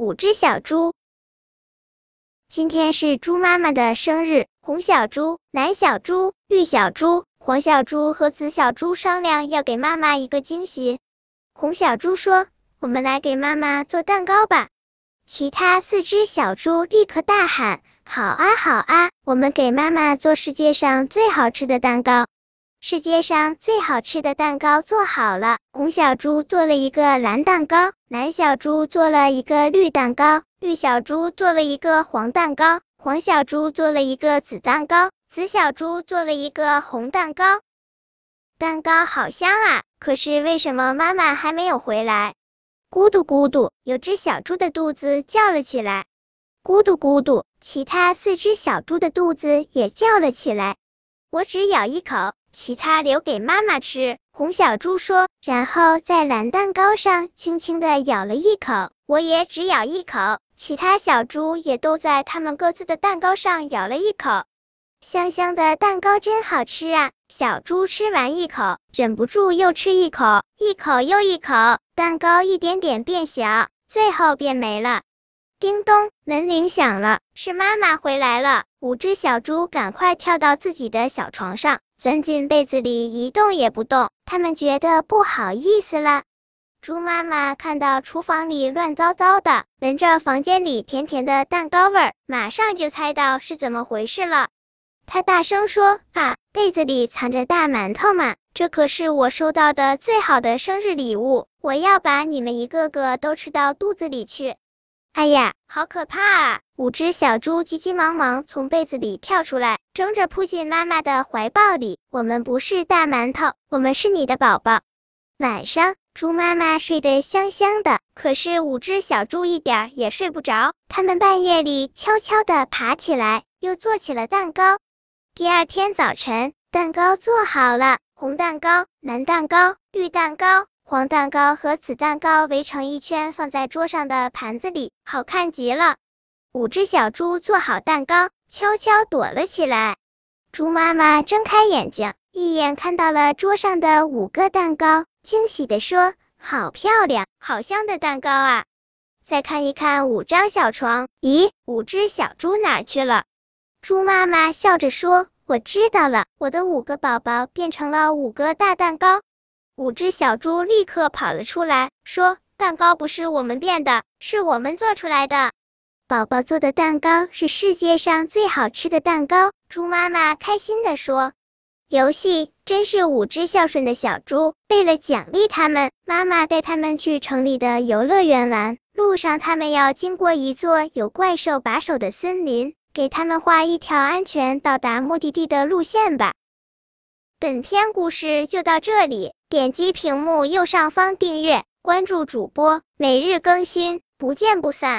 五只小猪。今天是猪妈妈的生日，红小猪、蓝小猪、绿小猪、黄小猪和紫小猪商量要给妈妈一个惊喜。红小猪说：“我们来给妈妈做蛋糕吧。”其他四只小猪立刻大喊：“好啊，好啊，我们给妈妈做世界上最好吃的蛋糕！”世界上最好吃的蛋糕做好了，红小猪做了一个蓝蛋糕，蓝小猪做了一个绿蛋糕，绿小猪做了一个黄蛋糕，黄小猪做了一个紫蛋糕，紫小猪做了一个红蛋糕。蛋糕好香啊！可是为什么妈妈还没有回来？咕嘟咕嘟，有只小猪的肚子叫了起来。咕嘟咕嘟，其他四只小猪的肚子也叫了起来。我只咬一口。其他留给妈妈吃，红小猪说，然后在蓝蛋糕上轻轻的咬了一口。我也只咬一口，其他小猪也都在他们各自的蛋糕上咬了一口。香香的蛋糕真好吃啊！小猪吃完一口，忍不住又吃一口，一口又一口，蛋糕一点点变小，最后变没了。叮咚，门铃响了，是妈妈回来了。五只小猪赶快跳到自己的小床上。钻进被子里一动也不动，他们觉得不好意思了。猪妈妈看到厨房里乱糟糟的，闻着房间里甜甜的蛋糕味儿，马上就猜到是怎么回事了。她大声说：“啊，被子里藏着大馒头嘛！这可是我收到的最好的生日礼物，我要把你们一个个都吃到肚子里去。”哎呀，好可怕啊！五只小猪急急忙忙从被子里跳出来，争着扑进妈妈的怀抱里。我们不是大馒头，我们是你的宝宝。晚上，猪妈妈睡得香香的，可是五只小猪一点也睡不着。它们半夜里悄悄地爬起来，又做起了蛋糕。第二天早晨，蛋糕做好了，红蛋糕、蓝蛋糕、绿蛋糕。黄蛋糕和紫蛋糕围成一圈，放在桌上的盘子里，好看极了。五只小猪做好蛋糕，悄悄躲了起来。猪妈妈睁开眼睛，一眼看到了桌上的五个蛋糕，惊喜地说：“好漂亮，好香的蛋糕啊！”再看一看五张小床，咦，五只小猪哪去了？猪妈妈笑着说：“我知道了，我的五个宝宝变成了五个大蛋糕。”五只小猪立刻跑了出来，说：“蛋糕不是我们变的，是我们做出来的。宝宝做的蛋糕是世界上最好吃的蛋糕。”猪妈妈开心的说：“游戏真是五只孝顺的小猪。为了奖励他们，妈妈带他们去城里的游乐园玩。路上，他们要经过一座有怪兽把守的森林，给他们画一条安全到达目的地的路线吧。”本篇故事就到这里，点击屏幕右上方订阅，关注主播，每日更新，不见不散。